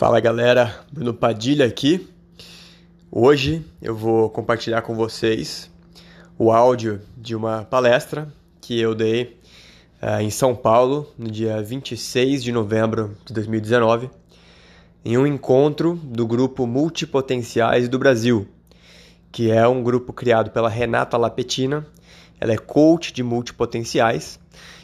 Fala galera, Bruno Padilha aqui. Hoje eu vou compartilhar com vocês o áudio de uma palestra que eu dei uh, em São Paulo no dia 26 de novembro de 2019, em um encontro do grupo Multipotenciais do Brasil, que é um grupo criado pela Renata Lapetina. Ela é coach de multipotenciais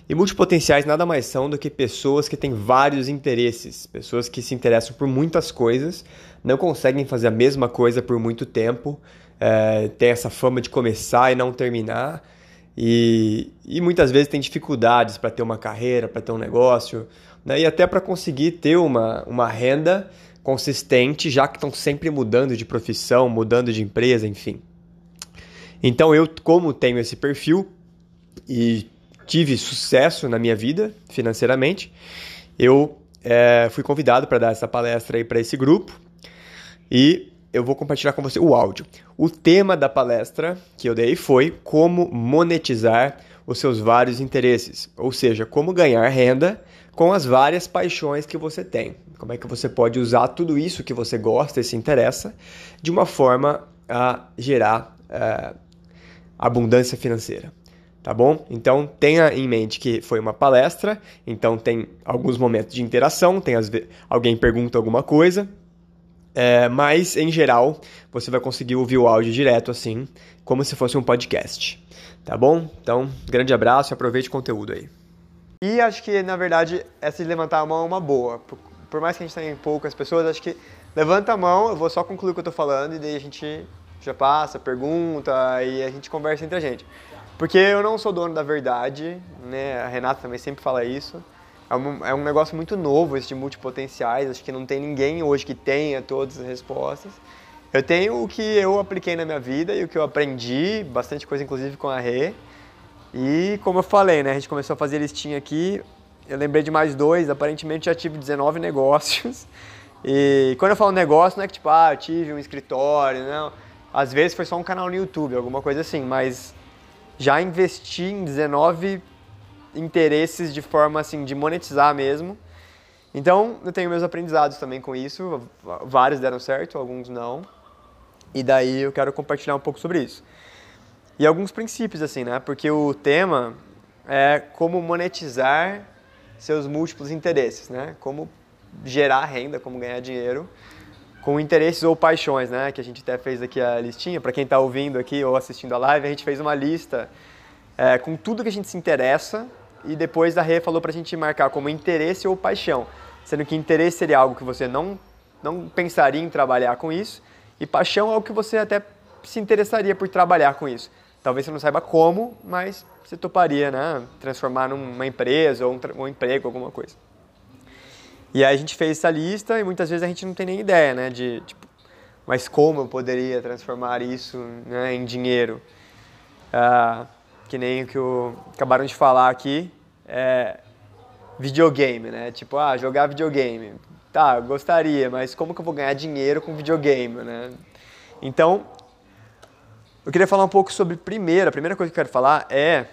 e multipotenciais nada mais são do que pessoas que têm vários interesses, pessoas que se interessam por muitas coisas, não conseguem fazer a mesma coisa por muito tempo, é, tem essa fama de começar e não terminar, e, e muitas vezes tem dificuldades para ter uma carreira, para ter um negócio, né? e até para conseguir ter uma, uma renda consistente, já que estão sempre mudando de profissão, mudando de empresa, enfim. Então eu, como tenho esse perfil e tive sucesso na minha vida financeiramente, eu é, fui convidado para dar essa palestra aí para esse grupo e eu vou compartilhar com você o áudio. O tema da palestra que eu dei foi como monetizar os seus vários interesses, ou seja, como ganhar renda com as várias paixões que você tem. Como é que você pode usar tudo isso que você gosta e se interessa de uma forma a gerar é, abundância financeira tá bom? Então tenha em mente que foi uma palestra, então tem alguns momentos de interação, tem as alguém pergunta alguma coisa, é, mas em geral você vai conseguir ouvir o áudio direto assim, como se fosse um podcast, tá bom? Então grande abraço, aproveite o conteúdo aí. E acho que na verdade essa de levantar a mão é uma boa, por, por mais que a gente tenha poucas pessoas, acho que levanta a mão, eu vou só concluir o que eu tô falando e daí a gente já passa, pergunta e a gente conversa entre a gente. Porque eu não sou dono da verdade, né? A Renata também sempre fala isso. É um, é um negócio muito novo esse de multipotenciais. Acho que não tem ninguém hoje que tenha todas as respostas. Eu tenho o que eu apliquei na minha vida e o que eu aprendi, bastante coisa inclusive com a Rê. E como eu falei, né? A gente começou a fazer listinha aqui. Eu lembrei de mais dois, aparentemente já tive 19 negócios. E quando eu falo negócio, não é que tipo, ah, eu tive um escritório, não. Às vezes foi só um canal no YouTube, alguma coisa assim, mas já investi em 19 interesses de forma assim de monetizar mesmo. Então, eu tenho meus aprendizados também com isso. Vários deram certo, alguns não. E daí eu quero compartilhar um pouco sobre isso. E alguns princípios assim, né? Porque o tema é como monetizar seus múltiplos interesses, né? Como gerar renda, como ganhar dinheiro com interesses ou paixões, né? Que a gente até fez aqui a listinha. Para quem está ouvindo aqui ou assistindo a live, a gente fez uma lista é, com tudo que a gente se interessa e depois a Rê falou para a gente marcar como interesse ou paixão. Sendo que interesse seria algo que você não, não pensaria em trabalhar com isso e paixão é algo que você até se interessaria por trabalhar com isso. Talvez você não saiba como, mas você toparia, né? Transformar numa empresa ou um, um emprego, alguma coisa. E aí a gente fez essa lista e muitas vezes a gente não tem nem ideia, né, de tipo, mas como eu poderia transformar isso né, em dinheiro? Ah, que nem o que o, acabaram de falar aqui, é videogame, né? Tipo, ah, jogar videogame. Tá, gostaria, mas como que eu vou ganhar dinheiro com videogame, né? Então, eu queria falar um pouco sobre primeiro, a primeira coisa que eu quero falar é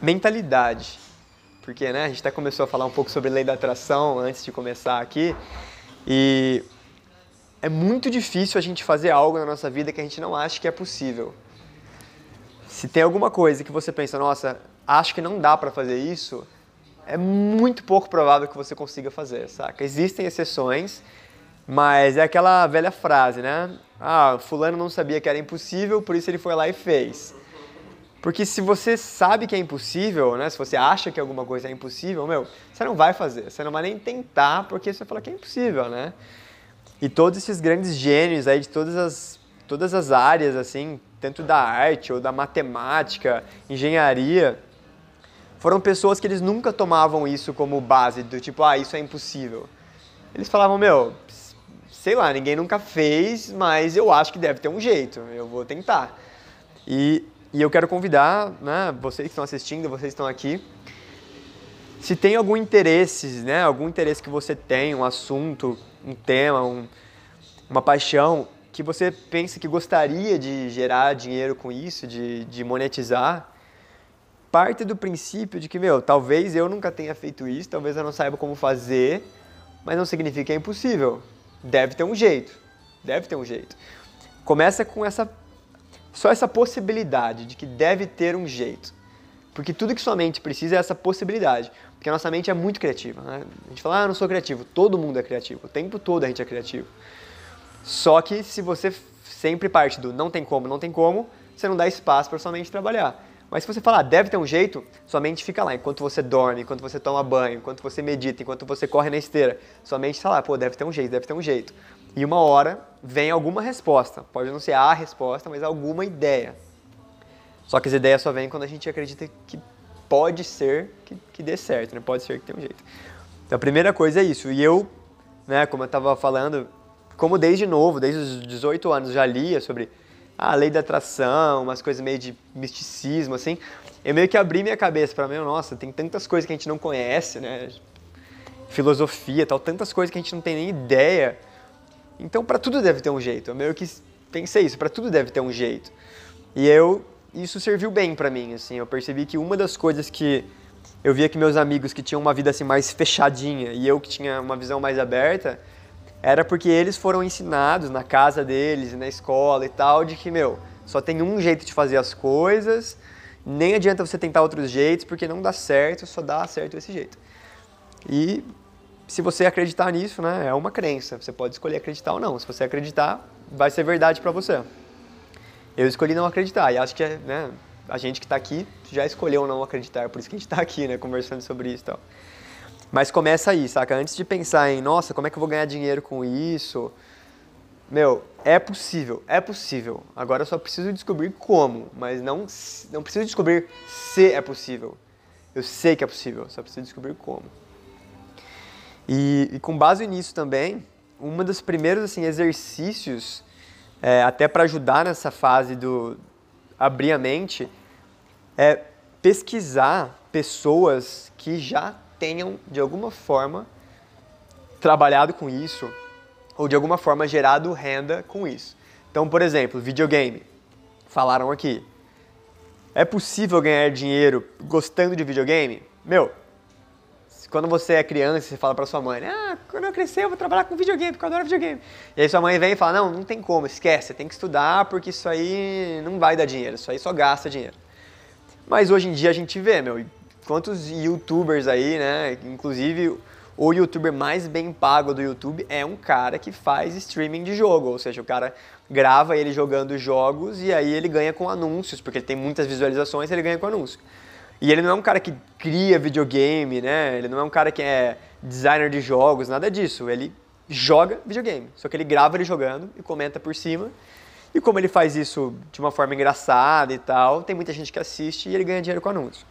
mentalidade porque né, a gente até começou a falar um pouco sobre lei da atração antes de começar aqui, e é muito difícil a gente fazer algo na nossa vida que a gente não acha que é possível. Se tem alguma coisa que você pensa, nossa, acho que não dá para fazer isso, é muito pouco provável que você consiga fazer, saca? Existem exceções, mas é aquela velha frase, né? Ah, fulano não sabia que era impossível, por isso ele foi lá e fez. Porque se você sabe que é impossível, né? Se você acha que alguma coisa é impossível, meu, você não vai fazer. Você não vai nem tentar porque você fala que é impossível, né? E todos esses grandes gênios aí de todas as, todas as áreas, assim, tanto da arte ou da matemática, engenharia, foram pessoas que eles nunca tomavam isso como base, do tipo, ah, isso é impossível. Eles falavam, meu, sei lá, ninguém nunca fez, mas eu acho que deve ter um jeito, eu vou tentar. E e eu quero convidar, né, vocês que estão assistindo, vocês que estão aqui, se tem algum interesse, né, algum interesse que você tem, um assunto, um tema, um, uma paixão, que você pensa que gostaria de gerar dinheiro com isso, de, de monetizar, parte do princípio de que, meu, talvez eu nunca tenha feito isso, talvez eu não saiba como fazer, mas não significa que é impossível. Deve ter um jeito. Deve ter um jeito. Começa com essa só essa possibilidade de que deve ter um jeito. Porque tudo que sua mente precisa é essa possibilidade. Porque a nossa mente é muito criativa. Né? A gente fala, ah, eu não sou criativo. Todo mundo é criativo. O tempo todo a gente é criativo. Só que se você sempre parte do não tem como, não tem como, você não dá espaço para sua mente trabalhar. Mas se você falar, ah, deve ter um jeito, sua mente fica lá. Enquanto você dorme, enquanto você toma banho, enquanto você medita, enquanto você corre na esteira, sua mente está lá, pô, deve ter um jeito, deve ter um jeito. E uma hora vem alguma resposta. Pode não ser a resposta, mas alguma ideia. Só que as ideias só vêm quando a gente acredita que pode ser que, que dê certo, né? Pode ser que tenha um jeito. Então a primeira coisa é isso. E eu, né, como eu estava falando, como desde novo, desde os 18 anos já lia sobre a lei da atração, umas coisas meio de misticismo, assim, eu meio que abri minha cabeça para mim, nossa, tem tantas coisas que a gente não conhece, né? Filosofia, tal, tantas coisas que a gente não tem nem ideia. Então, para tudo deve ter um jeito. Eu meio que pensei isso, para tudo deve ter um jeito. E eu isso serviu bem para mim, assim. Eu percebi que uma das coisas que eu via que meus amigos que tinham uma vida assim mais fechadinha e eu que tinha uma visão mais aberta, era porque eles foram ensinados na casa deles, na escola e tal, de que, meu, só tem um jeito de fazer as coisas, nem adianta você tentar outros jeitos, porque não dá certo, só dá certo desse jeito. E se você acreditar nisso, né, é uma crença. Você pode escolher acreditar ou não. Se você acreditar, vai ser verdade para você. Eu escolhi não acreditar e acho que né, a gente que está aqui já escolheu não acreditar, por isso que a gente está aqui, né, conversando sobre isso tal. Mas começa aí, saca? Antes de pensar em, nossa, como é que eu vou ganhar dinheiro com isso? Meu, é possível, é possível. Agora eu só preciso descobrir como, mas não, não preciso descobrir se é possível. Eu sei que é possível, só preciso descobrir como. E, e com base nisso também, um dos primeiros assim, exercícios é, até para ajudar nessa fase do abrir a mente, é pesquisar pessoas que já tenham, de alguma forma, trabalhado com isso ou de alguma forma gerado renda com isso. Então, por exemplo, videogame. Falaram aqui. É possível ganhar dinheiro gostando de videogame? Meu, quando você é criança, você fala pra sua mãe, ah, quando eu crescer eu vou trabalhar com videogame, porque eu adoro videogame. E aí sua mãe vem e fala, não, não tem como, esquece, você tem que estudar porque isso aí não vai dar dinheiro, isso aí só gasta dinheiro. Mas hoje em dia a gente vê, meu, quantos youtubers aí, né, inclusive o youtuber mais bem pago do YouTube é um cara que faz streaming de jogo, ou seja, o cara grava ele jogando jogos e aí ele ganha com anúncios, porque ele tem muitas visualizações, ele ganha com anúncio. E ele não é um cara que cria videogame, né? Ele não é um cara que é designer de jogos, nada disso. Ele joga videogame. Só que ele grava ele jogando e comenta por cima. E como ele faz isso de uma forma engraçada e tal, tem muita gente que assiste e ele ganha dinheiro com anúncios.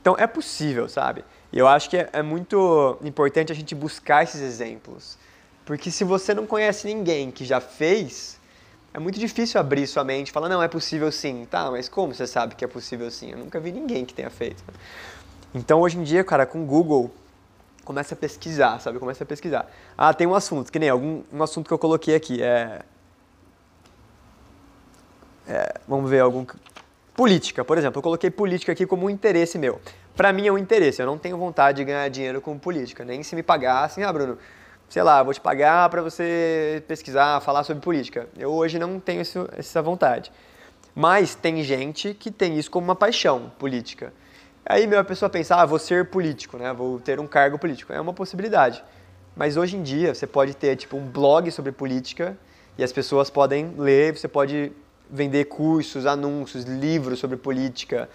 Então é possível, sabe? E eu acho que é, é muito importante a gente buscar esses exemplos. Porque se você não conhece ninguém que já fez, é muito difícil abrir sua mente e falar, não, é possível sim. Tá, mas como você sabe que é possível sim? Eu nunca vi ninguém que tenha feito. Então, hoje em dia, cara, com o Google, começa a pesquisar, sabe? Começa a pesquisar. Ah, tem um assunto, que nem algum um assunto que eu coloquei aqui, é... é vamos ver, algum... Política, por exemplo. Eu coloquei política aqui como um interesse meu. Para mim é um interesse, eu não tenho vontade de ganhar dinheiro com política, nem se me pagassem, ah, Bruno, sei lá, vou te pagar para você pesquisar, falar sobre política. Eu hoje não tenho isso, essa vontade. Mas tem gente que tem isso como uma paixão política. Aí meu, a pessoa pensa, ah, vou ser político, né? Vou ter um cargo político. É uma possibilidade. Mas hoje em dia você pode ter tipo um blog sobre política e as pessoas podem ler, você pode vender cursos, anúncios, livros sobre política.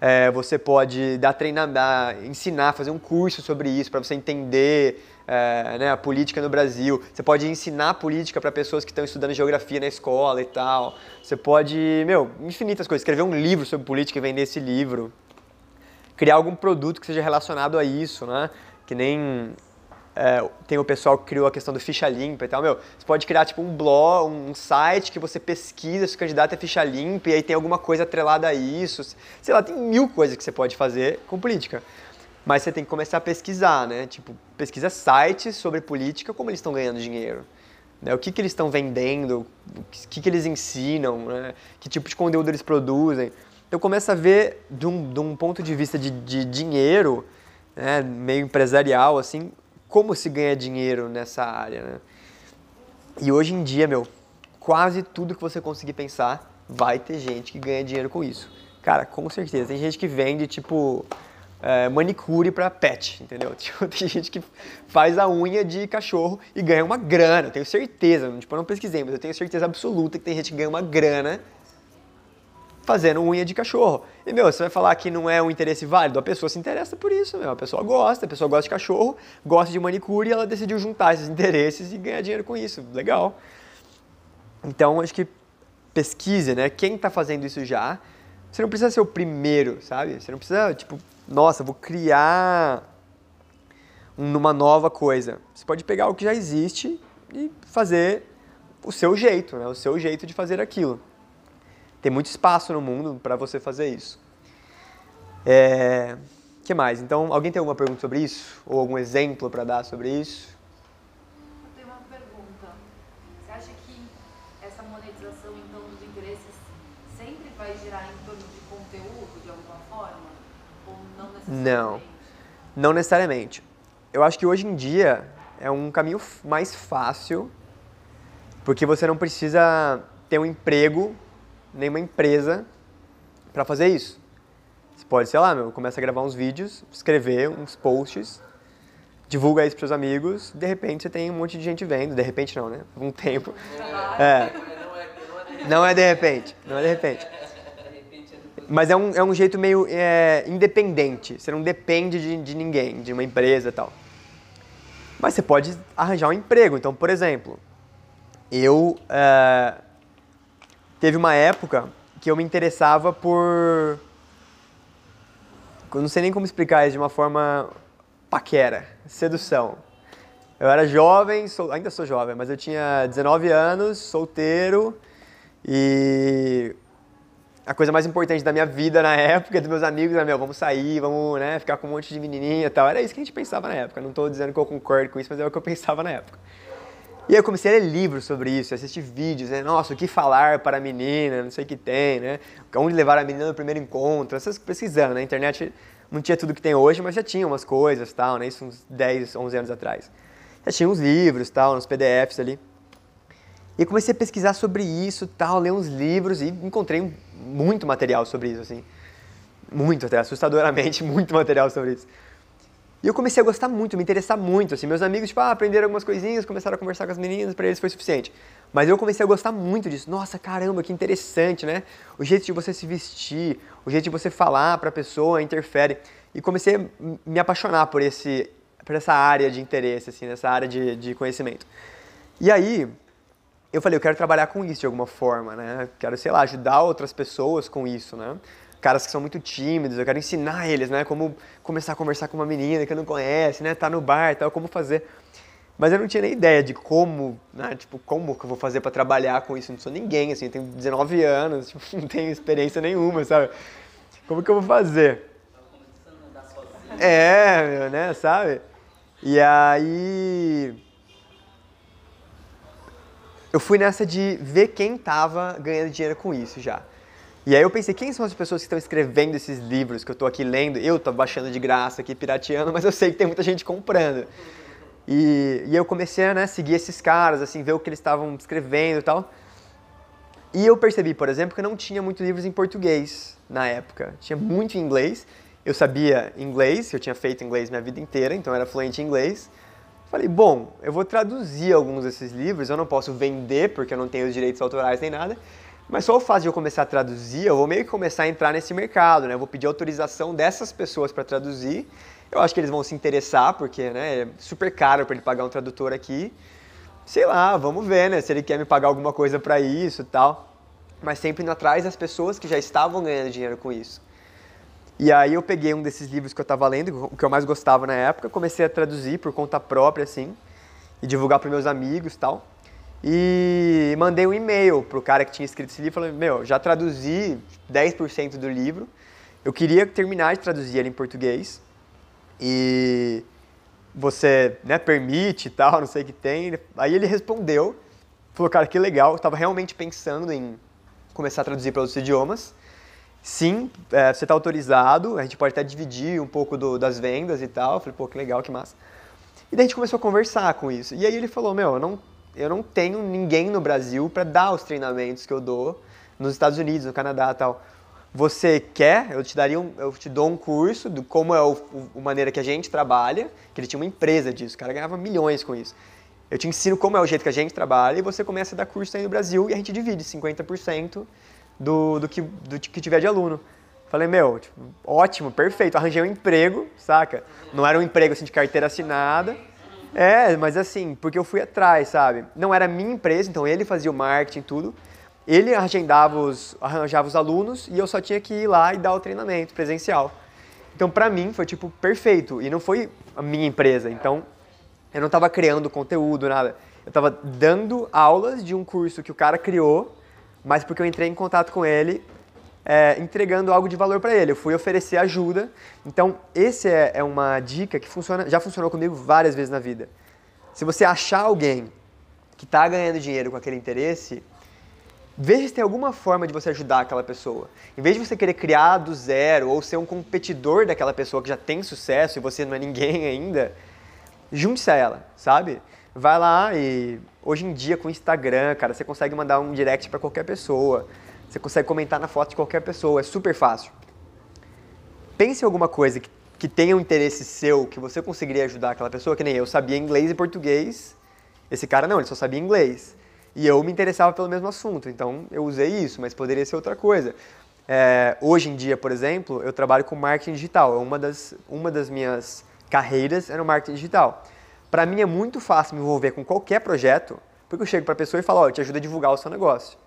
É, você pode dar treinamento, ensinar, fazer um curso sobre isso para você entender é, né, a política no Brasil. Você pode ensinar política para pessoas que estão estudando geografia na escola e tal. Você pode, meu, infinitas coisas. Escrever um livro sobre política e vender esse livro. Criar algum produto que seja relacionado a isso, né? Que nem é, tem o pessoal que criou a questão do ficha limpa e tal. Meu, você pode criar tipo um blog, um site que você pesquisa se o candidato é ficha limpa e aí tem alguma coisa atrelada a isso. Sei lá, tem mil coisas que você pode fazer com política. Mas você tem que começar a pesquisar, né? Tipo, pesquisa sites sobre política, como eles estão ganhando dinheiro. Né? O que, que eles estão vendendo, o que, que eles ensinam, né? que tipo de conteúdo eles produzem. Então começa a ver de um, de um ponto de vista de, de dinheiro, né? meio empresarial, assim, como se ganha dinheiro nessa área, né? E hoje em dia, meu, quase tudo que você conseguir pensar, vai ter gente que ganha dinheiro com isso. Cara, com certeza. Tem gente que vende, tipo, é, manicure para pet, entendeu? Tipo, tem gente que faz a unha de cachorro e ganha uma grana, eu tenho certeza. Tipo, eu não pesquisei, mas eu tenho certeza absoluta que tem gente que ganha uma grana fazendo unha de cachorro. E, meu, você vai falar que não é um interesse válido? A pessoa se interessa por isso, meu. A pessoa gosta, a pessoa gosta de cachorro, gosta de manicure e ela decidiu juntar esses interesses e ganhar dinheiro com isso. Legal. Então, acho que pesquise, né? Quem está fazendo isso já. Você não precisa ser o primeiro, sabe? Você não precisa, tipo, nossa, vou criar uma nova coisa. Você pode pegar o que já existe e fazer o seu jeito, né? O seu jeito de fazer aquilo. Tem muito espaço no mundo para você fazer isso. É... que mais? Então, alguém tem alguma pergunta sobre isso? Ou algum exemplo para dar sobre isso? Eu tenho uma pergunta. Você acha que essa monetização, então, dos interesses sempre vai girar em torno de conteúdo, de alguma forma? Ou não? Não, necessariamente. Eu acho que hoje em dia é um caminho mais fácil, porque você não precisa ter um emprego nenhuma empresa para fazer isso. Você pode, sei lá, meu, começa a gravar uns vídeos, escrever uns posts, divulga isso para seus amigos, de repente você tem um monte de gente vendo, de repente não, né? Um tempo. É. Não é de repente, não é de repente. Mas é um, é um jeito meio é, independente, você não depende de, de ninguém, de uma empresa e tal. Mas você pode arranjar um emprego. Então, por exemplo, eu é, teve uma época que eu me interessava por. Eu não sei nem como explicar isso de uma forma paquera, sedução. Eu era jovem, sou, ainda sou jovem, mas eu tinha 19 anos, solteiro e a coisa mais importante da minha vida na época, dos meus amigos, era, meu, vamos sair, vamos, né, ficar com um monte de menininha e tal. Era isso que a gente pensava na época. Não estou dizendo que eu concordo com isso, mas é o que eu pensava na época. E eu comecei a ler livros sobre isso, assistir vídeos, né? Nossa, o que falar para a menina, não sei o que tem, né? Onde levar a menina no primeiro encontro, essas pesquisando, na né? internet não tinha tudo que tem hoje, mas já tinha umas coisas, tal, né? Isso uns 10, 11 anos atrás. Já tinha uns livros, tal, uns PDFs ali. E comecei a pesquisar sobre isso, tal, ler uns livros e encontrei muito material sobre isso, assim. Muito, até assustadoramente, muito material sobre isso. E eu comecei a gostar muito, me interessar muito, assim, meus amigos, tipo, ah, aprenderam algumas coisinhas, começaram a conversar com as meninas, para eles foi suficiente. Mas eu comecei a gostar muito disso. Nossa, caramba, que interessante, né? O jeito de você se vestir, o jeito de você falar para a pessoa interfere. E comecei a me apaixonar por esse por essa área de interesse, assim, nessa área de, de conhecimento. E aí, eu falei, eu quero trabalhar com isso de alguma forma, né? Quero, sei lá, ajudar outras pessoas com isso, né? caras que são muito tímidos, eu quero ensinar eles, né, como começar a conversar com uma menina que não conhece, né, tá no bar, tal, como fazer. Mas eu não tinha nem ideia de como, né, tipo, como que eu vou fazer para trabalhar com isso, eu não sou ninguém, assim, eu tenho 19 anos, tipo, não tenho experiência nenhuma, sabe? Como que eu vou fazer? É, né, sabe? E aí eu fui nessa de ver quem tava ganhando dinheiro com isso já. E aí eu pensei, quem são as pessoas que estão escrevendo esses livros que eu estou aqui lendo? Eu estou baixando de graça aqui, pirateando, mas eu sei que tem muita gente comprando. E, e eu comecei a né, seguir esses caras, assim, ver o que eles estavam escrevendo e tal. E eu percebi, por exemplo, que não tinha muitos livros em português na época. Tinha muito em inglês. Eu sabia inglês, eu tinha feito inglês minha vida inteira, então eu era fluente em inglês. Falei, bom, eu vou traduzir alguns desses livros, eu não posso vender porque eu não tenho os direitos autorais nem nada. Mas só o fato de eu começar a traduzir, eu vou meio que começar a entrar nesse mercado, né? Eu vou pedir autorização dessas pessoas para traduzir. Eu acho que eles vão se interessar, porque né, é super caro para ele pagar um tradutor aqui. Sei lá, vamos ver, né? Se ele quer me pagar alguma coisa para isso e tal. Mas sempre indo atrás das pessoas que já estavam ganhando dinheiro com isso. E aí eu peguei um desses livros que eu estava lendo, o que eu mais gostava na época, comecei a traduzir por conta própria, assim, e divulgar para meus amigos tal. E mandei um e-mail pro cara que tinha escrito esse livro, falando, meu, já traduzi 10% do livro, eu queria terminar de traduzir ele em português, e você né, permite e tal, não sei o que tem. Aí ele respondeu, falou, cara, que legal, eu estava realmente pensando em começar a traduzir para outros idiomas. Sim, é, você está autorizado, a gente pode até dividir um pouco do, das vendas e tal. Eu falei, pô, que legal, que massa. E daí a gente começou a conversar com isso. E aí ele falou: Meu, eu não, eu não tenho ninguém no Brasil para dar os treinamentos que eu dou nos Estados Unidos, no Canadá tal. Você quer? Eu te daria um, eu te dou um curso de como é o, o, maneira que a gente trabalha, que ele tinha uma empresa disso, o cara ganhava milhões com isso. Eu te ensino como é o jeito que a gente trabalha e você começa a dar curso aí no Brasil e a gente divide 50% do, do, que, do que tiver de aluno. Falei, meu, tipo, ótimo, perfeito. Arranjei um emprego, saca? Não era um emprego assim de carteira assinada. É, mas assim, porque eu fui atrás, sabe? Não era minha empresa, então ele fazia o marketing tudo. Ele agendava os, arranjava os alunos e eu só tinha que ir lá e dar o treinamento presencial. Então, pra mim, foi tipo perfeito. E não foi a minha empresa. Então, eu não estava criando conteúdo, nada. Eu estava dando aulas de um curso que o cara criou, mas porque eu entrei em contato com ele é, entregando algo de valor para ele. Eu fui oferecer ajuda. Então, esse é, é uma dica que funciona, já funcionou comigo várias vezes na vida. Se você achar alguém que está ganhando dinheiro com aquele interesse, veja se tem alguma forma de você ajudar aquela pessoa. Em vez de você querer criar do zero ou ser um competidor daquela pessoa que já tem sucesso e você não é ninguém ainda, junte-se a ela, sabe? Vai lá e hoje em dia com o Instagram, cara, você consegue mandar um direct para qualquer pessoa. Você consegue comentar na foto de qualquer pessoa, é super fácil. Pense em alguma coisa que, que tenha um interesse seu, que você conseguiria ajudar aquela pessoa, que nem eu sabia inglês e português. Esse cara não, ele só sabia inglês. E eu me interessava pelo mesmo assunto, então eu usei isso, mas poderia ser outra coisa. É, hoje em dia, por exemplo, eu trabalho com marketing digital. Uma das, uma das minhas carreiras é no marketing digital. Para mim é muito fácil me envolver com qualquer projeto, porque eu chego para a pessoa e falo, oh, eu te ajudo a divulgar o seu negócio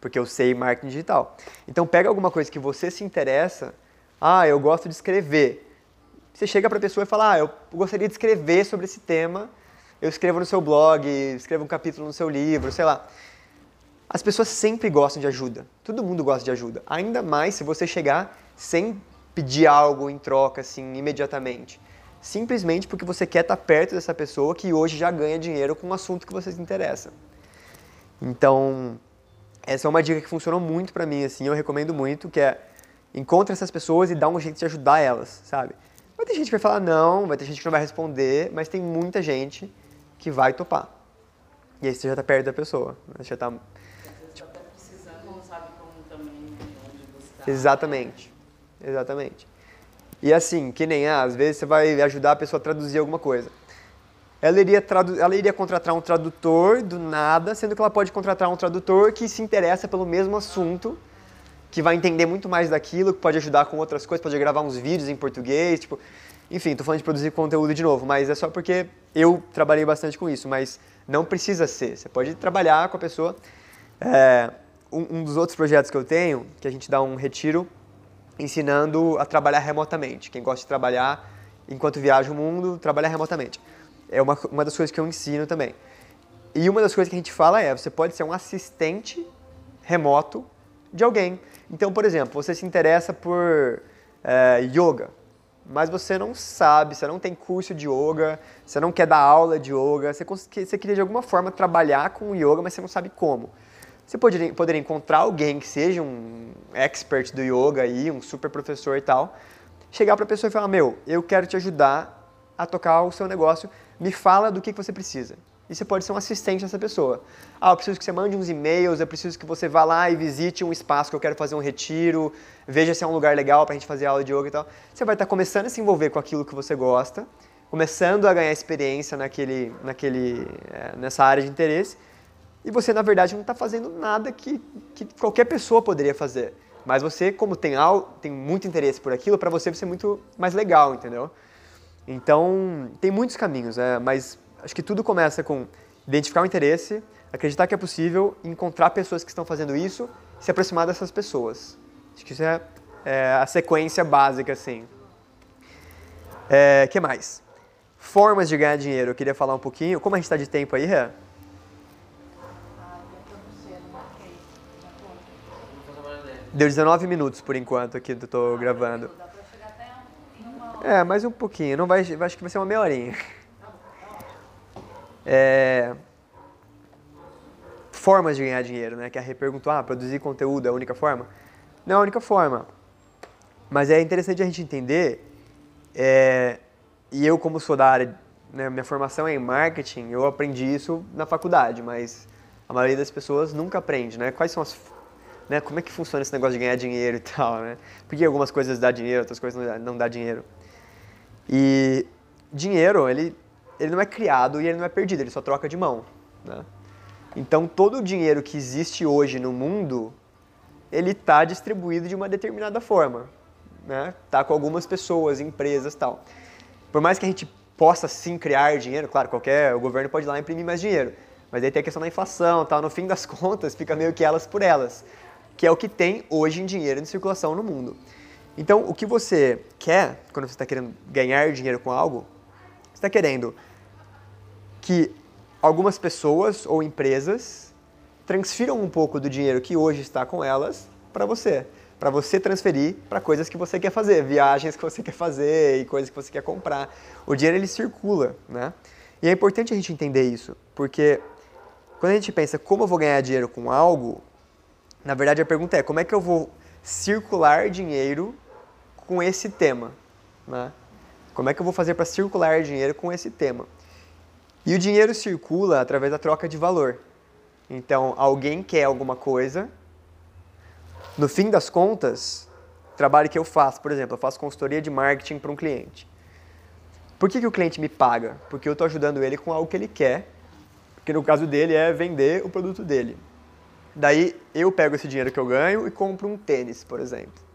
porque eu sei marketing digital. Então pega alguma coisa que você se interessa, ah, eu gosto de escrever. Você chega para a pessoa e fala, ah, eu gostaria de escrever sobre esse tema, eu escrevo no seu blog, escrevo um capítulo no seu livro, sei lá. As pessoas sempre gostam de ajuda. Todo mundo gosta de ajuda. Ainda mais se você chegar sem pedir algo em troca, assim, imediatamente. Simplesmente porque você quer estar perto dessa pessoa que hoje já ganha dinheiro com um assunto que você se interessa. Então, essa é uma dica que funcionou muito para mim, assim, eu recomendo muito, que é encontre essas pessoas e dá um jeito de ajudar elas, sabe? Vai ter gente que vai falar não, vai ter gente que não vai responder, mas tem muita gente que vai topar. E aí você já tá perto da pessoa, você já tá... Tipo... Tá precisando, não sabe como também, onde buscar. Exatamente, exatamente. E assim, que nem, ah, às vezes você vai ajudar a pessoa a traduzir alguma coisa ela iria, ela iria contratar um tradutor do nada, sendo que ela pode contratar um tradutor que se interessa pelo mesmo assunto, que vai entender muito mais daquilo, que pode ajudar com outras coisas, pode gravar uns vídeos em português, tipo, enfim, tô falando de produzir conteúdo de novo, mas é só porque eu trabalhei bastante com isso, mas não precisa ser. Você pode trabalhar com a pessoa. É, um, um dos outros projetos que eu tenho, que a gente dá um retiro ensinando a trabalhar remotamente. Quem gosta de trabalhar enquanto viaja o mundo, trabalhar remotamente é uma, uma das coisas que eu ensino também. E uma das coisas que a gente fala é, você pode ser um assistente remoto de alguém. Então, por exemplo, você se interessa por é, yoga, mas você não sabe, você não tem curso de yoga, você não quer dar aula de yoga, você, você queria de alguma forma trabalhar com yoga, mas você não sabe como. Você poderia, poderia encontrar alguém que seja um expert do yoga aí, um super professor e tal, chegar para a pessoa e falar, meu, eu quero te ajudar a tocar o seu negócio me fala do que, que você precisa. E você pode ser um assistente dessa pessoa. Ah, eu preciso que você mande uns e-mails, eu preciso que você vá lá e visite um espaço que eu quero fazer um retiro, veja se é um lugar legal para a gente fazer aula de yoga e tal. Você vai estar começando a se envolver com aquilo que você gosta, começando a ganhar experiência naquele, naquele, é, nessa área de interesse, e você, na verdade, não está fazendo nada que, que qualquer pessoa poderia fazer. Mas você, como tem, algo, tem muito interesse por aquilo, para você vai ser muito mais legal, entendeu? Então, tem muitos caminhos, né? mas acho que tudo começa com identificar o interesse, acreditar que é possível, encontrar pessoas que estão fazendo isso se aproximar dessas pessoas. Acho que isso é, é a sequência básica, assim. É, que mais? Formas de ganhar dinheiro. Eu queria falar um pouquinho. Como a gente está de tempo aí, Ré? Deu 19 minutos por enquanto aqui que eu estou gravando. É, mais um pouquinho. Não vai, acho que vai ser uma meia horinha. É... Formas de ganhar dinheiro, né? Que a Rê perguntou, ah, produzir conteúdo é a única forma? Não é a única forma. Mas é interessante a gente entender, é... e eu como sou da área né, minha formação é em marketing, eu aprendi isso na faculdade, mas a maioria das pessoas nunca aprende, né? Quais são as né, como é que funciona esse negócio de ganhar dinheiro e tal, né? Porque algumas coisas dá dinheiro, outras coisas não dá, não dá dinheiro. E dinheiro, ele, ele não é criado e ele não é perdido, ele só troca de mão, né? Então, todo o dinheiro que existe hoje no mundo, ele está distribuído de uma determinada forma, né? Tá com algumas pessoas, empresas, tal. Por mais que a gente possa sim criar dinheiro, claro, qualquer o governo pode ir lá imprimir mais dinheiro, mas aí tem a questão da inflação, tal. No fim das contas, fica meio que elas por elas que é o que tem hoje em dinheiro em circulação no mundo. Então, o que você quer, quando você está querendo ganhar dinheiro com algo, você está querendo que algumas pessoas ou empresas transfiram um pouco do dinheiro que hoje está com elas para você, para você transferir para coisas que você quer fazer, viagens que você quer fazer e coisas que você quer comprar. O dinheiro ele circula, né? E é importante a gente entender isso, porque quando a gente pensa como eu vou ganhar dinheiro com algo, na verdade, a pergunta é como é que eu vou circular dinheiro com esse tema? Né? Como é que eu vou fazer para circular dinheiro com esse tema? E o dinheiro circula através da troca de valor. Então, alguém quer alguma coisa, no fim das contas, trabalho que eu faço, por exemplo, eu faço consultoria de marketing para um cliente. Por que, que o cliente me paga? Porque eu estou ajudando ele com algo que ele quer, que no caso dele é vender o produto dele. Daí eu pego esse dinheiro que eu ganho e compro um tênis, por exemplo.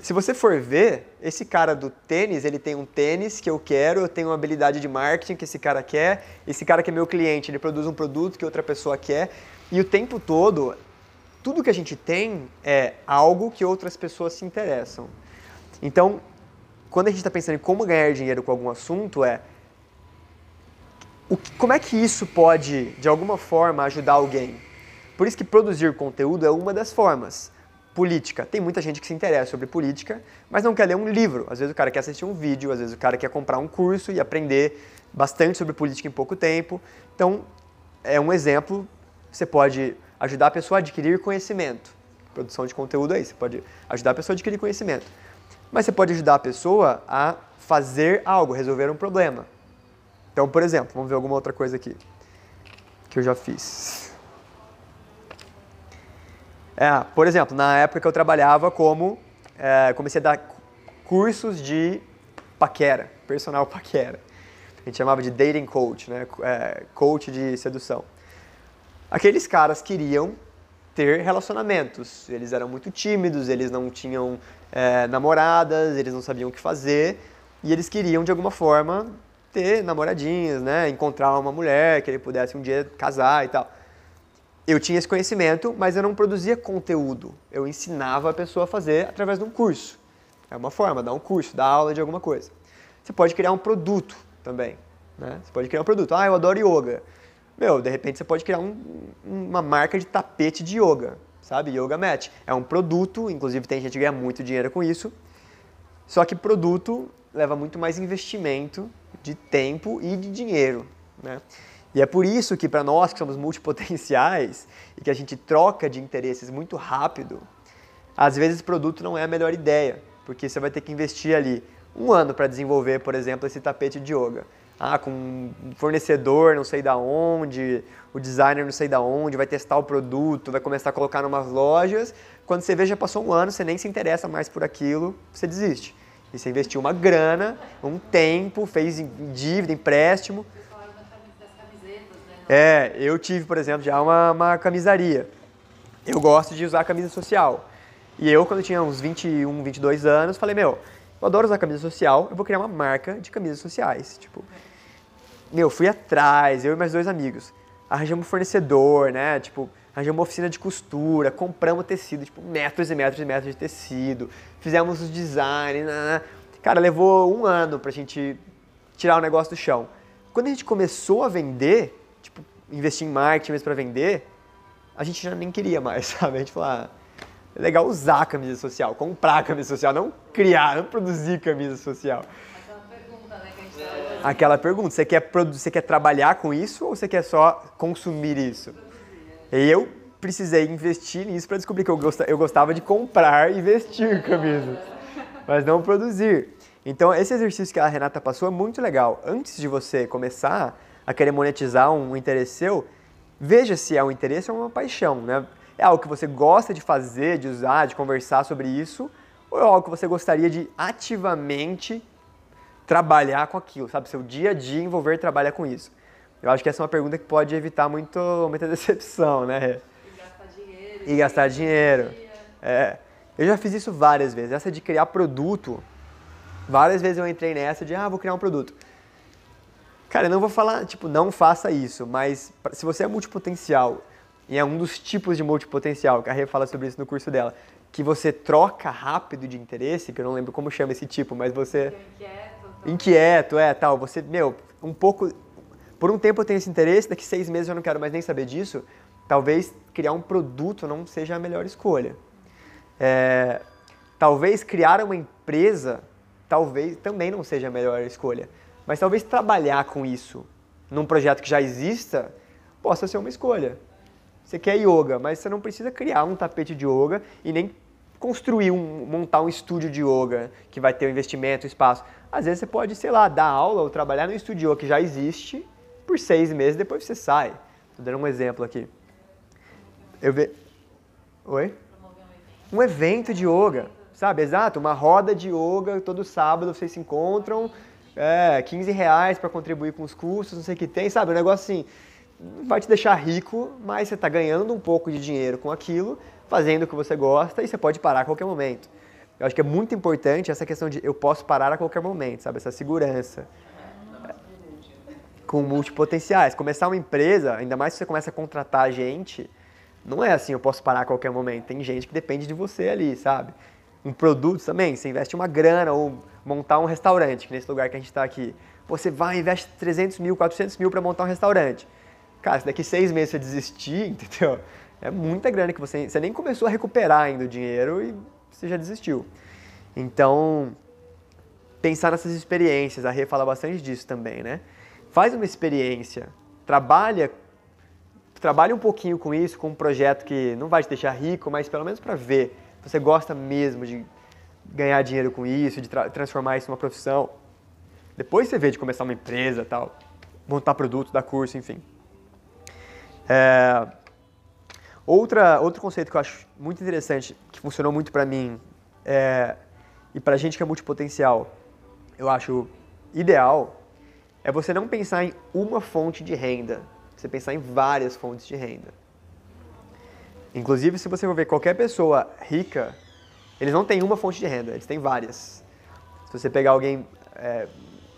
Se você for ver, esse cara do tênis, ele tem um tênis que eu quero, eu tenho uma habilidade de marketing que esse cara quer, esse cara que é meu cliente, ele produz um produto que outra pessoa quer, e o tempo todo, tudo que a gente tem é algo que outras pessoas se interessam. Então, quando a gente está pensando em como ganhar dinheiro com algum assunto, é o, como é que isso pode, de alguma forma, ajudar alguém? Por isso que produzir conteúdo é uma das formas. Política. Tem muita gente que se interessa sobre política, mas não quer ler um livro. Às vezes o cara quer assistir um vídeo, às vezes o cara quer comprar um curso e aprender bastante sobre política em pouco tempo. Então, é um exemplo. Você pode ajudar a pessoa a adquirir conhecimento. Produção de conteúdo aí, você pode ajudar a pessoa a adquirir conhecimento. Mas você pode ajudar a pessoa a fazer algo, resolver um problema. Então, por exemplo, vamos ver alguma outra coisa aqui que eu já fiz. É, por exemplo, na época que eu trabalhava como. É, comecei a dar cursos de paquera, personal paquera. A gente chamava de dating coach, né? É, coach de sedução. Aqueles caras queriam ter relacionamentos. Eles eram muito tímidos, eles não tinham é, namoradas, eles não sabiam o que fazer e eles queriam de alguma forma ter namoradinhas, né? Encontrar uma mulher que ele pudesse um dia casar e tal eu tinha esse conhecimento, mas eu não produzia conteúdo. Eu ensinava a pessoa a fazer através de um curso. É uma forma, dar um curso, dar aula de alguma coisa. Você pode criar um produto também. Né? Você pode criar um produto. Ah, eu adoro yoga. Meu, de repente você pode criar um, uma marca de tapete de yoga, sabe? Yoga Mat. É um produto, inclusive tem gente que ganha muito dinheiro com isso. Só que produto leva muito mais investimento de tempo e de dinheiro, né? E é por isso que para nós que somos multipotenciais e que a gente troca de interesses muito rápido, às vezes o produto não é a melhor ideia, porque você vai ter que investir ali um ano para desenvolver, por exemplo, esse tapete de yoga. Ah, com um fornecedor não sei da onde, o designer não sei da onde, vai testar o produto, vai começar a colocar em umas lojas. Quando você vê, já passou um ano, você nem se interessa mais por aquilo, você desiste. E você investiu uma grana, um tempo, fez dívida, empréstimo, é, eu tive, por exemplo, já uma, uma camisaria. Eu gosto de usar camisa social. E eu, quando tinha uns 21, 22 anos, falei, meu, eu adoro usar camisa social, eu vou criar uma marca de camisas sociais. Tipo, meu, fui atrás, eu e mais dois amigos. Arranjamos um fornecedor, né? Tipo, arranjamos uma oficina de costura, compramos tecido, tipo, metros e metros e metros de tecido, fizemos os designs, né, né? Cara, levou um ano pra gente tirar o negócio do chão. Quando a gente começou a vender, investir em marketing mesmo para vender, a gente já nem queria mais, sabe? A gente falou, ah, é legal usar a camisa social, comprar a camisa social, não criar, não produzir camisa social. Aquela pergunta, né, que a gente Aquela pergunta, você quer, você quer trabalhar com isso ou você quer só consumir isso? Eu precisei investir nisso para descobrir que eu gostava de comprar e vestir camisas, mas não produzir. Então, esse exercício que a Renata passou é muito legal. Antes de você começar a querer monetizar um interesse seu, veja se é um interesse ou uma paixão, né? É algo que você gosta de fazer, de usar, de conversar sobre isso, ou é algo que você gostaria de ativamente trabalhar com aquilo, sabe? Seu dia a dia envolver trabalhar com isso. Eu acho que essa é uma pergunta que pode evitar muito, muita decepção, né? E gastar dinheiro. E gastar dinheiro. É. Eu já fiz isso várias vezes. Essa de criar produto, várias vezes eu entrei nessa de, ah, vou criar um produto. Cara, eu não vou falar, tipo, não faça isso, mas se você é multipotencial, e é um dos tipos de multipotencial, que a Rê fala sobre isso no curso dela, que você troca rápido de interesse, que eu não lembro como chama esse tipo, mas você... Inquieto. Inquieto, é, tal. Você, meu, um pouco... Por um tempo eu tenho esse interesse, daqui seis meses eu não quero mais nem saber disso. Talvez criar um produto não seja a melhor escolha. É, talvez criar uma empresa, talvez também não seja a melhor escolha. Mas talvez trabalhar com isso num projeto que já exista possa ser uma escolha. Você quer yoga, mas você não precisa criar um tapete de yoga e nem construir um, montar um estúdio de yoga que vai ter o um investimento, o espaço. Às vezes você pode, sei lá, dar aula ou trabalhar no estúdio que já existe por seis meses, depois você sai. Estou dando um exemplo aqui. Eu ve... Oi? Um evento de yoga, sabe? Exato, uma roda de yoga, todo sábado vocês se encontram, é, 15 reais para contribuir com os custos, não sei o que tem, sabe? Um negócio assim, vai te deixar rico, mas você está ganhando um pouco de dinheiro com aquilo, fazendo o que você gosta e você pode parar a qualquer momento. Eu acho que é muito importante essa questão de eu posso parar a qualquer momento, sabe? Essa segurança. Com multipotenciais. Começar uma empresa, ainda mais se você começa a contratar gente, não é assim, eu posso parar a qualquer momento. Tem gente que depende de você ali, sabe? Um produto também, você investe uma grana ou montar um restaurante, que nesse lugar que a gente está aqui. Você vai e investe 300 mil, 400 mil para montar um restaurante. Cara, se daqui seis meses você desistir, entendeu? É muita grana que você, você nem começou a recuperar ainda o dinheiro e você já desistiu. Então, pensar nessas experiências, a Rê fala bastante disso também, né? Faz uma experiência, trabalha, trabalha um pouquinho com isso, com um projeto que não vai te deixar rico, mas pelo menos para ver você gosta mesmo de ganhar dinheiro com isso, de tra transformar isso numa profissão. Depois você vê de começar uma empresa tal, montar produto, dar curso, enfim. É... Outra, outro conceito que eu acho muito interessante, que funcionou muito para mim é... e para gente que é multipotencial, eu acho ideal, é você não pensar em uma fonte de renda, você pensar em várias fontes de renda. Inclusive, se você for ver qualquer pessoa rica, eles não têm uma fonte de renda, eles têm várias. Se você pegar alguém é,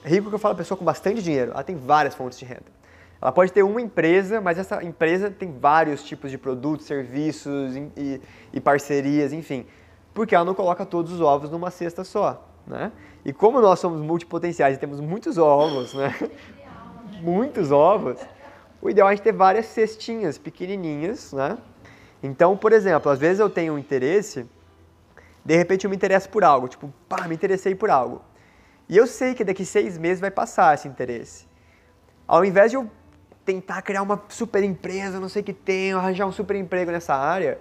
rico, que eu falo, pessoa com bastante dinheiro, ela tem várias fontes de renda. Ela pode ter uma empresa, mas essa empresa tem vários tipos de produtos, serviços e, e parcerias, enfim. Porque ela não coloca todos os ovos numa cesta só, né? E como nós somos multipotenciais e temos muitos ovos, né? muitos ovos, o ideal é a gente ter várias cestinhas pequenininhas, né? Então, por exemplo, às vezes eu tenho um interesse de repente eu me interesso por algo, tipo, pá, me interessei por algo. E eu sei que daqui seis meses vai passar esse interesse. Ao invés de eu tentar criar uma super empresa, não sei o que tem, arranjar um super emprego nessa área,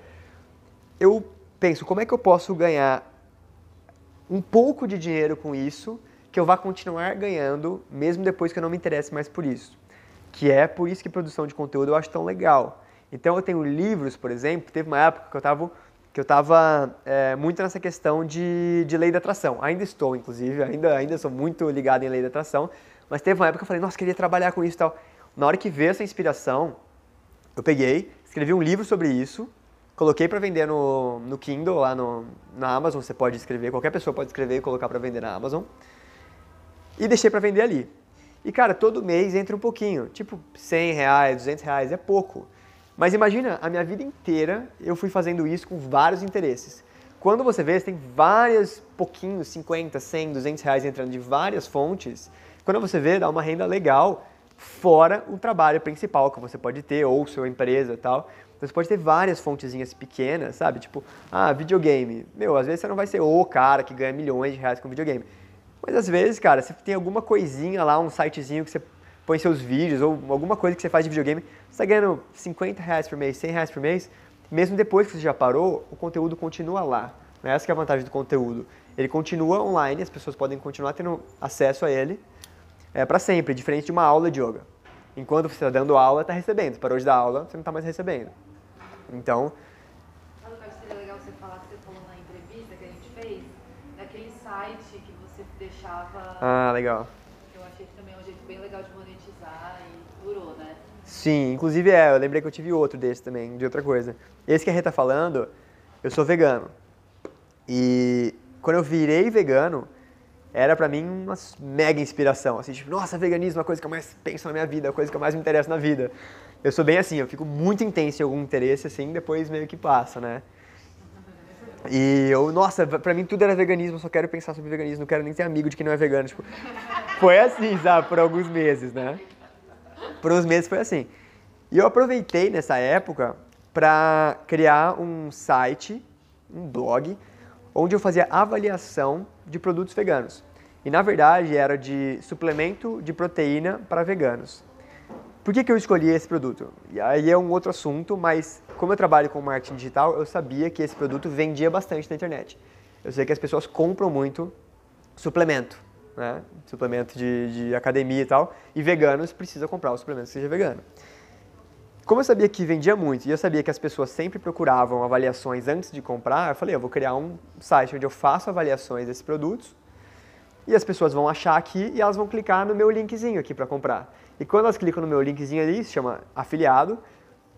eu penso, como é que eu posso ganhar um pouco de dinheiro com isso, que eu vá continuar ganhando, mesmo depois que eu não me interesse mais por isso. Que é por isso que produção de conteúdo eu acho tão legal. Então eu tenho livros, por exemplo, teve uma época que eu estava que eu é, muito nessa questão de, de lei da atração. Ainda estou, inclusive, ainda, ainda sou muito ligado em lei da atração, mas teve uma época que eu falei, nossa, queria trabalhar com isso e tal. Na hora que veio essa inspiração, eu peguei, escrevi um livro sobre isso, coloquei para vender no, no Kindle, lá no, na Amazon, você pode escrever, qualquer pessoa pode escrever e colocar para vender na Amazon, e deixei para vender ali. E cara, todo mês entra um pouquinho, tipo 100 reais, 200 reais, é pouco. Mas imagina, a minha vida inteira eu fui fazendo isso com vários interesses. Quando você vê, você tem vários pouquinhos, 50, 100, 200 reais entrando de várias fontes. Quando você vê, dá uma renda legal, fora o trabalho principal que você pode ter, ou sua empresa e tal. Você pode ter várias fontezinhas pequenas, sabe? Tipo, ah, videogame. Meu, às vezes você não vai ser o cara que ganha milhões de reais com videogame. Mas às vezes, cara, você tem alguma coisinha lá, um sitezinho que você põe seus vídeos ou alguma coisa que você faz de videogame, você está ganhando 50 reais por mês, 100 reais por mês, mesmo depois que você já parou, o conteúdo continua lá. Né? Essa é a vantagem do conteúdo. ele continua online, as pessoas podem continuar tendo acesso a ele é, para sempre, diferente de uma aula de yoga. Enquanto você está dando aula, está recebendo. Parou de dar aula, você não está mais recebendo. Então. Seria legal você falar que você falou na entrevista que a gente fez? Daquele site que você deixava. Ah, legal. Eu achei que também é um jeito bem legal de monetizar e durou, né? Sim, inclusive é, eu lembrei que eu tive outro desse também, de outra coisa. Esse que a Rê tá falando, eu sou vegano. E quando eu virei vegano, era para mim uma mega inspiração. Assim, tipo, nossa, veganismo é a coisa que eu mais penso na minha vida, a coisa que eu mais me interessa na vida. Eu sou bem assim, eu fico muito intenso em algum interesse, assim, depois meio que passa, né? E eu, nossa, pra mim tudo era veganismo, eu só quero pensar sobre veganismo, não quero nem ter amigo de quem não é vegano. Tipo, foi assim, sabe, por alguns meses, né? Por uns meses foi assim. E eu aproveitei nessa época para criar um site, um blog, onde eu fazia avaliação de produtos veganos. E na verdade era de suplemento de proteína para veganos. Por que, que eu escolhi esse produto? E aí é um outro assunto, mas como eu trabalho com marketing digital, eu sabia que esse produto vendia bastante na internet. Eu sei que as pessoas compram muito suplemento, né? suplemento de, de academia e tal, e veganos precisam comprar o suplemento que seja vegano. Como eu sabia que vendia muito e eu sabia que as pessoas sempre procuravam avaliações antes de comprar, eu falei, eu vou criar um site onde eu faço avaliações desses produtos e as pessoas vão achar aqui e elas vão clicar no meu linkzinho aqui para comprar. E quando elas clicam no meu linkzinho ali, se chama afiliado,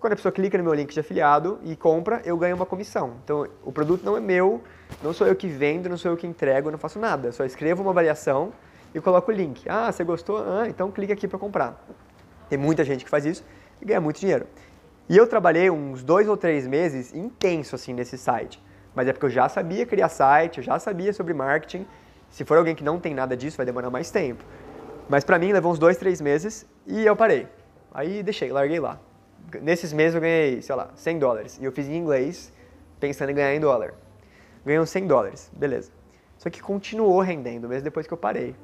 quando a pessoa clica no meu link de afiliado e compra, eu ganho uma comissão. Então, o produto não é meu, não sou eu que vendo, não sou eu que entrego, não faço nada. Só escrevo uma avaliação e coloco o link. Ah, você gostou? Ah, então clique aqui para comprar. Tem muita gente que faz isso e ganha muito dinheiro. E eu trabalhei uns dois ou três meses intenso assim nesse site. Mas é porque eu já sabia criar site, eu já sabia sobre marketing. Se for alguém que não tem nada disso, vai demorar mais tempo. Mas para mim levou uns dois, três meses e eu parei. Aí deixei, larguei lá. Nesses meses eu ganhei, sei lá, 100 dólares. E eu fiz em inglês, pensando em ganhar em dólar. Ganhei uns 100 dólares, beleza. Só que continuou rendendo, mesmo depois que eu parei.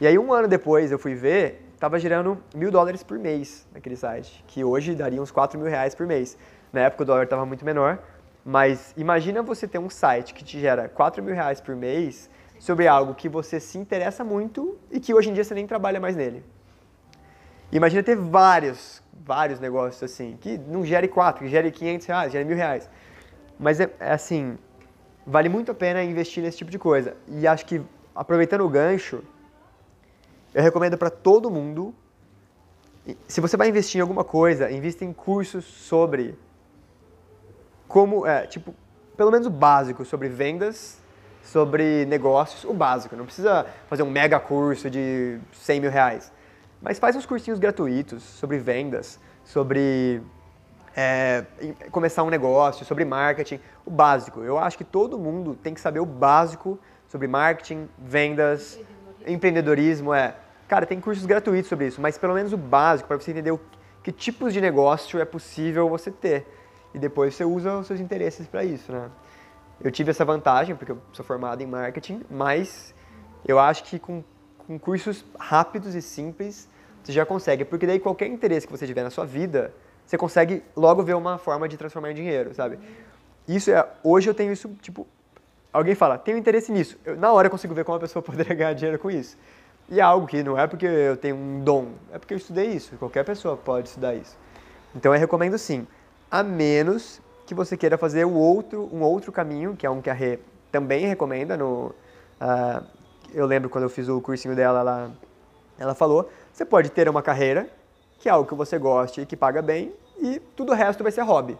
E aí um ano depois eu fui ver, estava gerando mil dólares por mês naquele site, que hoje daria uns 4 mil reais por mês. Na época o dólar estava muito menor, mas imagina você ter um site que te gera 4 mil reais por mês sobre algo que você se interessa muito e que hoje em dia você nem trabalha mais nele. Imagina ter vários, vários negócios assim, que não gere 4, que gere 500 reais, gere mil reais. Mas é, é assim, vale muito a pena investir nesse tipo de coisa. E acho que, aproveitando o gancho, eu recomendo para todo mundo. Se você vai investir em alguma coisa, invista em cursos sobre como, é, tipo, pelo menos o básico sobre vendas, sobre negócios, o básico. Não precisa fazer um mega curso de 100 mil reais. Mas faz uns cursinhos gratuitos sobre vendas, sobre é, começar um negócio, sobre marketing, o básico. Eu acho que todo mundo tem que saber o básico sobre marketing, vendas, empreendedorismo. É, Cara, tem cursos gratuitos sobre isso, mas pelo menos o básico para você entender o, que tipos de negócio é possível você ter. E depois você usa os seus interesses para isso, né? Eu tive essa vantagem, porque eu sou formado em marketing, mas eu acho que com, com cursos rápidos e simples, você já consegue. Porque daí qualquer interesse que você tiver na sua vida, você consegue logo ver uma forma de transformar em dinheiro, sabe? Isso é, hoje eu tenho isso, tipo, alguém fala, tenho interesse nisso. Eu, na hora eu consigo ver como a pessoa poderia ganhar dinheiro com isso. E é algo que não é porque eu tenho um dom, é porque eu estudei isso. Qualquer pessoa pode estudar isso. Então eu recomendo sim, a menos que você queira fazer o outro, um outro caminho, que é um que a Rê também recomenda. No, uh, eu lembro quando eu fiz o cursinho dela, ela, ela falou, você pode ter uma carreira, que é algo que você goste e que paga bem, e tudo o resto vai ser hobby.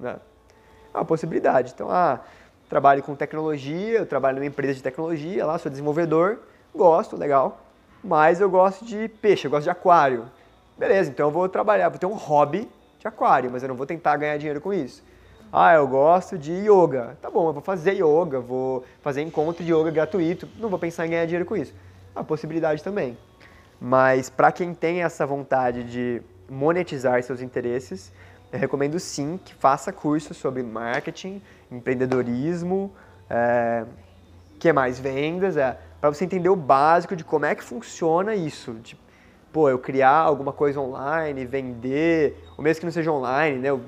Né? É uma possibilidade. Então, ah, trabalho com tecnologia, eu trabalho numa empresa de tecnologia, lá sou desenvolvedor, gosto, legal mas eu gosto de peixe, eu gosto de aquário. Beleza, então eu vou trabalhar, vou ter um hobby de aquário, mas eu não vou tentar ganhar dinheiro com isso. Ah, eu gosto de yoga. Tá bom, eu vou fazer yoga, vou fazer encontro de yoga gratuito, não vou pensar em ganhar dinheiro com isso. É uma possibilidade também. Mas para quem tem essa vontade de monetizar seus interesses, eu recomendo sim que faça cursos sobre marketing, empreendedorismo, é, que mais vendas, é, para você entender o básico de como é que funciona isso. Tipo, pô, eu criar alguma coisa online, vender, ou mesmo que não seja online, né? Eu,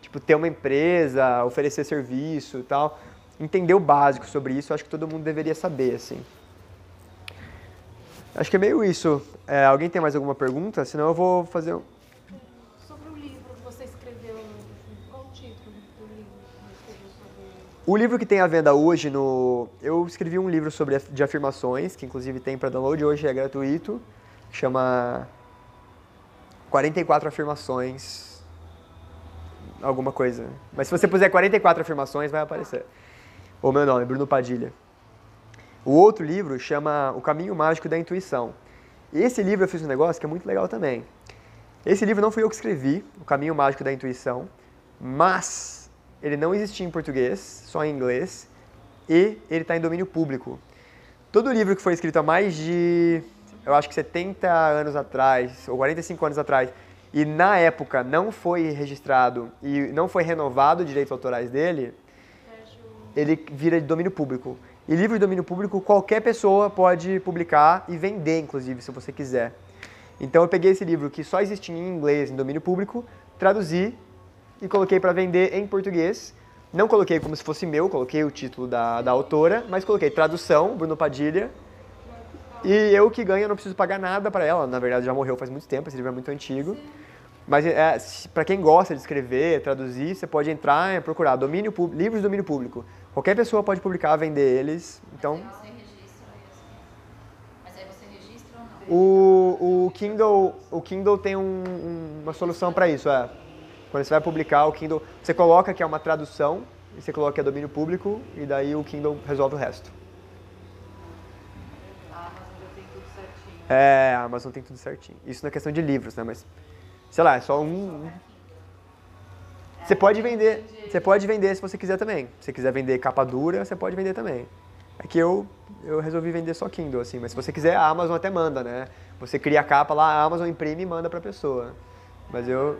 tipo, ter uma empresa, oferecer serviço e tal. entender o básico sobre isso, acho que todo mundo deveria saber, assim. Acho que é meio isso. É, alguém tem mais alguma pergunta? Senão eu vou fazer um... Sobre o livro que você escreveu, qual o título do livro que você escreveu sobre... O livro que tem à venda hoje no... Eu escrevi um livro sobre de afirmações, que inclusive tem para download, hoje é gratuito, chama 44 afirmações alguma coisa. Mas se você puser 44 afirmações, vai aparecer. O meu nome, Bruno Padilha. O outro livro chama O Caminho Mágico da Intuição. Esse livro eu fiz um negócio que é muito legal também. Esse livro não fui eu que escrevi, O Caminho Mágico da Intuição, mas ele não existia em português, só em inglês, e ele está em domínio público. Todo livro que foi escrito há mais de, eu acho que 70 anos atrás, ou 45 anos atrás, e na época não foi registrado e não foi renovado os direitos autorais dele, ele vira de domínio público. E livro de domínio público qualquer pessoa pode publicar e vender, inclusive, se você quiser. Então eu peguei esse livro que só existia em inglês, em domínio público, traduzi e coloquei para vender em português. Não coloquei como se fosse meu, coloquei o título da, da autora, mas coloquei tradução, Bruno Padilha. E eu que ganho, eu não preciso pagar nada para ela. Na verdade, já morreu faz muito tempo, esse livro é muito antigo. Mas é, para quem gosta de escrever, traduzir, você pode entrar e procurar domínio, livros de domínio público. Qualquer pessoa pode publicar, vender eles. Então, Mas aí você registra isso. Mas aí você registra ou não? o, o Kindle, o Kindle tem um- um- uma solução para isso, é. Quando você vai publicar o Kindle, você coloca que é uma tradução e você coloca que é domínio público e daí o Kindle resolve o resto. A Amazon já tem tudo certinho. É, a Amazon tem tudo certinho. Isso na questão de livros, né? Mas, sei lá, é só um. Você pode vender, você pode vender se você quiser também. Se você quiser vender capa dura, você pode vender também. É que eu, eu resolvi vender só Kindle, assim, mas se você quiser, a Amazon até manda, né? Você cria a capa lá, a Amazon imprime e manda pra pessoa. Mas eu.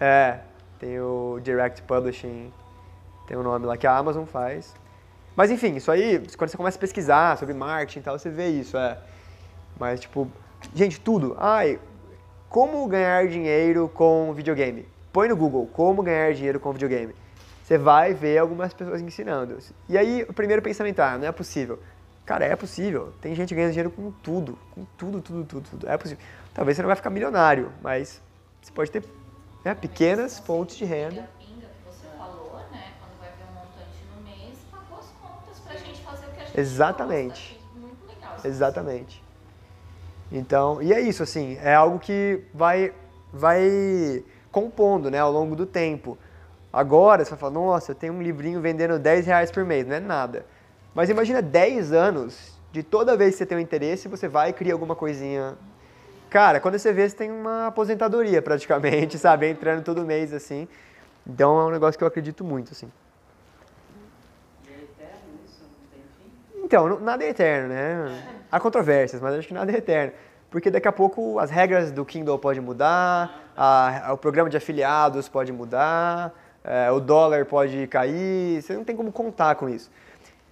É, tem o Direct Publishing, tem um nome lá que a Amazon faz. Mas enfim, isso aí, quando você começa a pesquisar sobre marketing e tal, você vê isso, é. Mas, tipo, gente, tudo. Ai, como ganhar dinheiro com videogame? Põe no Google, como ganhar dinheiro com videogame. Você vai ver algumas pessoas ensinando. E aí, o primeiro pensamento, ah, não é possível. Cara, é possível. Tem gente ganhando dinheiro com tudo. Com tudo, tudo, tudo, tudo. É possível. Talvez você não vai ficar milionário, mas você pode ter né, pequenas fontes de renda. A pinga que você falou? Quando vai ver montante no mês, pagou as contas pra gente fazer o que a gente Exatamente. Exatamente. Então, e é isso, assim, é algo que vai, vai compondo, né, ao longo do tempo. Agora, você vai falar, nossa, eu tenho um livrinho vendendo 10 reais por mês, não é nada. Mas imagina 10 anos de toda vez que você tem um interesse, você vai e cria alguma coisinha. Cara, quando você vê, você tem uma aposentadoria praticamente, sabe, entrando todo mês, assim. Então é um negócio que eu acredito muito, assim. E é eterno isso? Não tem fim? Então, nada é eterno, né? Há controvérsias, mas acho que nada é eterno. Porque daqui a pouco as regras do Kindle podem mudar, a- o programa de afiliados pode mudar, é, o dólar pode cair, você não tem como contar com isso.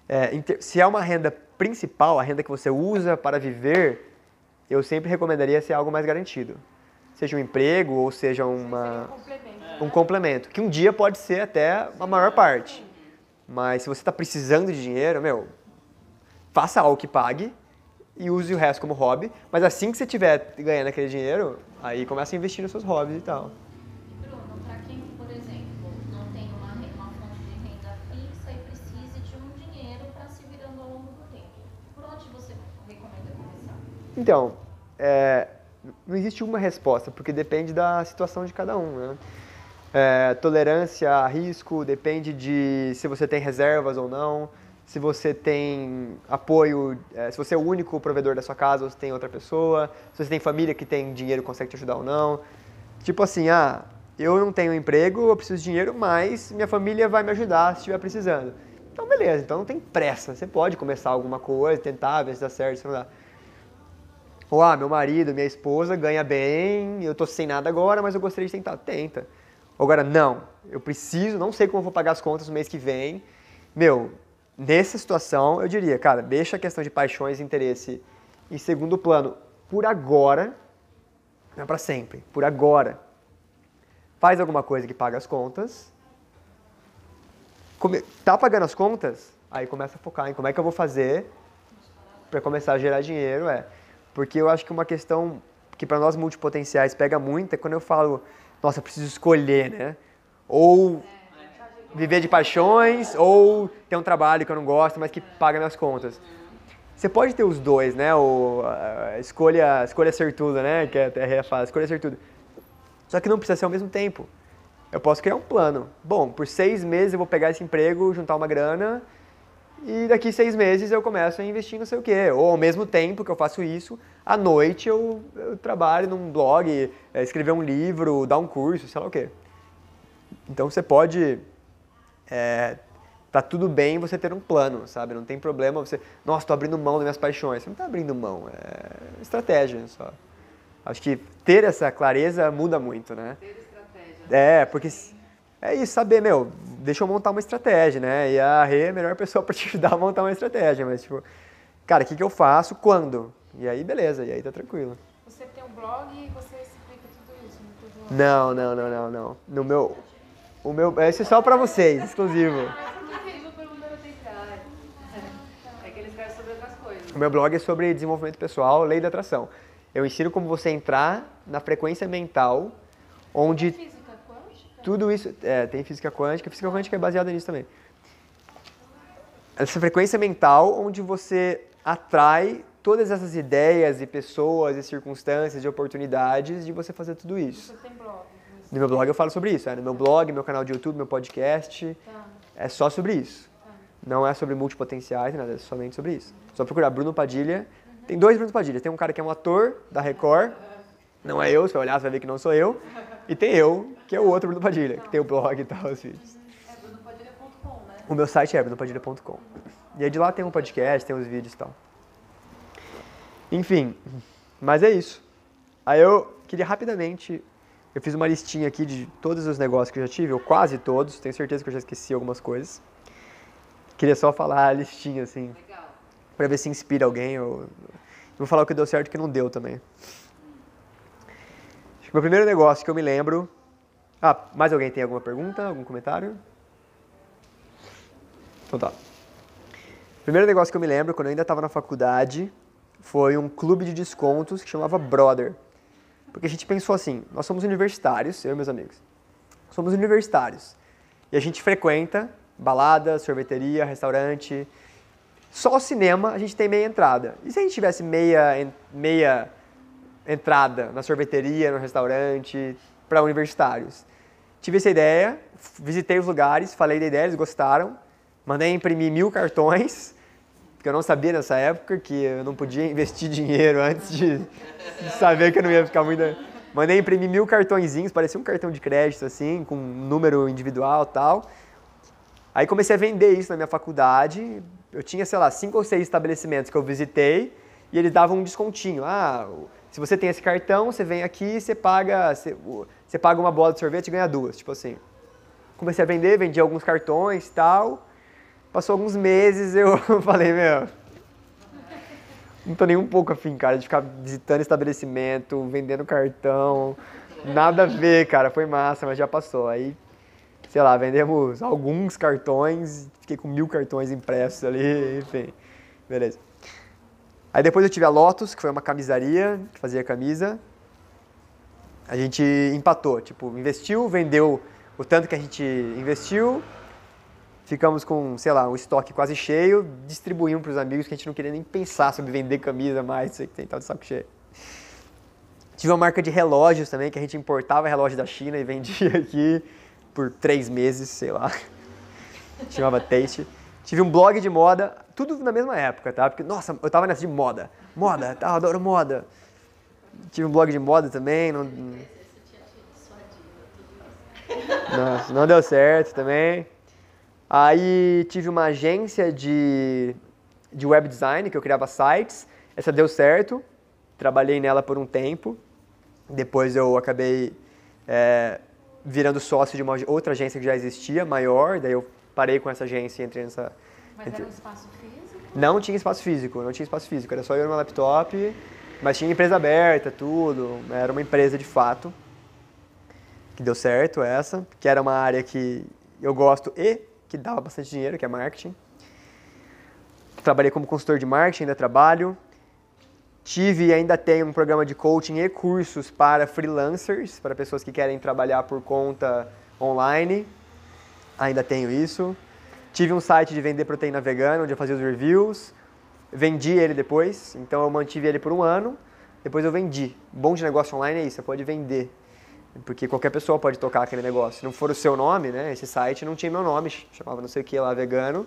É, se é uma renda principal, a renda que você usa para viver, eu sempre recomendaria ser algo mais garantido. Seja um emprego ou seja uma, Complemento. um complemento, que um dia pode ser até a maior parte. Mas se você está precisando de dinheiro, meu, faça algo que pague e use o resto como hobby. Mas assim que você estiver ganhando aquele dinheiro, aí começa a investir nos seus hobbies e tal. E Bruno, para quem, por exemplo, não tem uma, re- uma fonte de renda fixa e precise de um dinheiro para se virando ao longo do tempo, por onde você recomenda começar? Então, é, não existe uma resposta, porque depende da situação de cada um. Né? É, tolerância a risco depende de se você tem reservas ou não, se você tem apoio, é, se você é o único provedor da sua casa ou se tem outra pessoa, se você tem família que tem dinheiro consegue te ajudar ou não. Tipo assim, ah, eu não tenho emprego, eu preciso de dinheiro, mas minha família vai me ajudar se estiver precisando. Então, beleza, então não tem pressa. Você pode começar alguma coisa, tentar ver se dá certo, se não dá. Ou, ah, meu marido, minha esposa ganha bem, eu tô sem nada agora, mas eu gostaria de tentar. Tenta. Agora, não, eu preciso, não sei como vou pagar as contas no mês que vem. Meu, nessa situação, eu diria, cara, deixa a questão de paixões e interesse em segundo plano por agora, não é pra sempre, por agora. Faz alguma coisa que paga as contas. Come- Tá pagando as contas? Aí começa a focar em como é que eu vou fazer para começar a gerar dinheiro, é. Porque eu acho que uma questão que para nós multipotenciais pega muito é quando eu falo, nossa, eu preciso escolher, né? Ou viver de paixões, ou ter um trabalho que eu não gosto, mas que paga minhas contas. Você pode ter os dois, né? O, a escolha, escolha ser tudo, né? Que a fala, escolha tudo. Só que não precisa ser ao mesmo tempo. Eu posso criar um plano. Bom, por seis meses eu vou pegar esse emprego, juntar uma grana e daqui seis meses eu começo a investir não sei o quê. Ou ao mesmo tempo que eu faço isso, à noite eu, eu trabalho num blog, é, escrever um livro, dar um curso, sei lá o quê. Então você pode. É, tá tudo bem você ter um plano, sabe? Não tem problema você. Nossa, tô abrindo mão das minhas paixões. Você não tá abrindo mão, é estratégia só. Acho que ter essa clareza muda muito, né? Ter estratégia. É, porque é isso, saber, meu, deixa eu montar uma estratégia, né? E a Rê é a melhor pessoa para te ajudar a montar uma estratégia, mas tipo, cara, o que, que eu faço, quando? E aí, beleza, e aí tá tranquilo. Você tem um blog e você explica tudo isso? Não, não, não, não, não. No meu, o meu, esse é só para vocês, exclusivo. Tecrar. É que eles querem sobre outras coisas. O meu blog é sobre desenvolvimento pessoal, lei da atração. Eu ensino como você entrar na frequência mental, onde Física quântica? tudo isso. É, tem física quântica, física quântica é baseada nisso também. Essa frequência mental onde você atrai todas essas ideias e pessoas e circunstâncias e oportunidades de você fazer tudo isso. Você tem blog? No meu blog eu falo sobre isso, é, no meu blog, meu canal de YouTube, meu podcast, Tá. é só sobre isso. Não é sobre multipotenciais, nada, é somente sobre isso. Só procurar Bruno Padilha. Tem dois Bruno Padilha. Tem um cara que é um ator da Record, não é eu, você vai olhar, você vai ver que não sou eu. E tem eu, que é o outro Bruno Padilha, que tem o blog e tal, os vídeos. É brunopadilha.com, né? O meu site é brunopadilha.com. E aí de lá tem um podcast, tem os vídeos e tal. Enfim, mas é isso. Aí eu queria rapidamente. Eu fiz uma listinha aqui de todos os negócios que eu já tive, ou quase todos, tenho certeza que eu já esqueci algumas coisas. Queria só falar a listinha, assim, pra ver se inspira alguém. Ou... Vou falar o que deu certo e o que não deu também. Acho que meu primeiro negócio que eu me lembro. Ah, mais alguém tem alguma pergunta, algum comentário? Então tá. Primeiro negócio que eu me lembro, quando eu ainda estava na faculdade, foi um clube de descontos que chamava Brother. Porque a gente pensou assim, nós somos universitários, eu e meus amigos. Somos universitários. E a gente frequenta balada, sorveteria, restaurante. Só o cinema a gente tem meia entrada. E se a gente tivesse meia, meia entrada na sorveteria, no restaurante, para universitários? Tive essa ideia, visitei os lugares, falei da ideia, eles gostaram. Mandei imprimir mil cartões, porque eu não sabia nessa época que eu não podia investir dinheiro antes de, de saber que eu não ia ficar muito. Mandei imprimir mil cartõezinhos, parecia um cartão de crédito assim, com um número individual tal. Aí comecei a vender isso na minha faculdade. Eu tinha, sei lá, cinco ou seis estabelecimentos que eu visitei e eles davam um descontinho. Ah, se você tem esse cartão, você vem aqui você paga, você, você paga uma bola de sorvete e ganha duas, tipo assim. Comecei a vender, vendi alguns cartões e tal. Passou alguns meses, eu falei, meu, não tô nem um pouco afim, cara, de ficar visitando estabelecimento, vendendo cartão. Nada a ver, cara, foi massa, mas já passou. Aí sei lá, vendemos alguns cartões, fiquei com mil cartões impressos ali, enfim, beleza. Aí depois eu tive a Lotus, que foi uma camisaria, que fazia camisa. A gente empatou, tipo, investiu, vendeu o tanto que a gente investiu, ficamos com, sei lá, um estoque quase cheio, distribuímos para os amigos que a gente não queria nem pensar sobre vender camisa mais, não sei o que tem, tava de saco cheio. Tive uma marca de relógios também, que a gente importava relógio da China e vendia aqui por três meses, sei lá. Chamava Taste. Tive um blog de moda, tudo na mesma época, tá? Porque, nossa, eu tava nessa de moda. Moda, tá? Eu adoro moda. Tive um blog de moda também. Não, Nossa, não deu certo também. Aí tive uma agência de, de web design, que eu criava sites. Essa deu certo. Trabalhei nela por um tempo. Depois eu acabei é, virando sócio de uma outra agência que já existia, maior. Daí eu parei com essa agência e entrei nessa. Mas entre- era um espaço físico? Não tinha espaço físico, não tinha espaço físico. Era só eu e meu laptop, mas tinha empresa aberta, tudo. Era uma empresa de fato. Que deu certo essa, que era uma área que eu gosto e que dava bastante dinheiro, que é marketing. trabalhei como consultor de marketing, ainda trabalho. Tive e ainda tenho um programa de coaching e cursos para freelancers, para pessoas que querem trabalhar por conta online. Ainda tenho isso. Tive um site de vender proteína vegana, onde eu fazia os reviews. Vendi ele depois, então eu mantive ele por um ano. Depois eu vendi. Bom de negócio online é isso, você pode vender. Porque qualquer pessoa pode tocar aquele negócio. Se não for o seu nome, né? Esse site não tinha meu nome, chamava não sei o que lá, vegano.